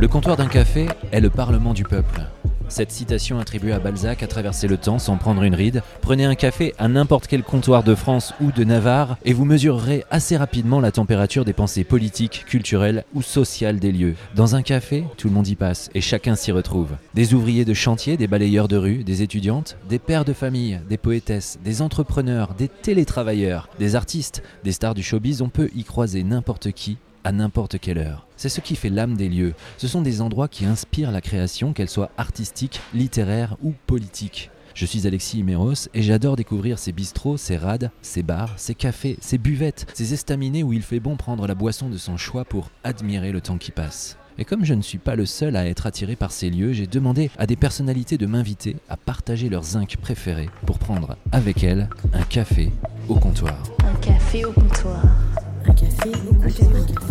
Le comptoir d'un café est le parlement du peuple. Cette citation attribuée à Balzac a traversé le temps sans prendre une ride. Prenez un café à n'importe quel comptoir de France ou de Navarre et vous mesurerez assez rapidement la température des pensées politiques, culturelles ou sociales des lieux. Dans un café, tout le monde y passe et chacun s'y retrouve. Des ouvriers de chantier, des balayeurs de rue, des étudiantes, des pères de famille, des poétesses, des entrepreneurs, des télétravailleurs, des artistes, des stars du showbiz, on peut y croiser n'importe qui à n'importe quelle heure. C'est ce qui fait l'âme des lieux. Ce sont des endroits qui inspirent la création, qu'elle soit artistique, littéraire ou politique. Je suis Alexis Imeros et j'adore découvrir ces bistrots, ces rades, ces bars, ces cafés, ces buvettes, ces estaminets où il fait bon prendre la boisson de son choix pour admirer le temps qui passe. Et comme je ne suis pas le seul à être attiré par ces lieux, j'ai demandé à des personnalités de m'inviter à partager leurs zincs préférés pour prendre avec elles un café au comptoir. Un café au comptoir. Un café au comptoir. Un café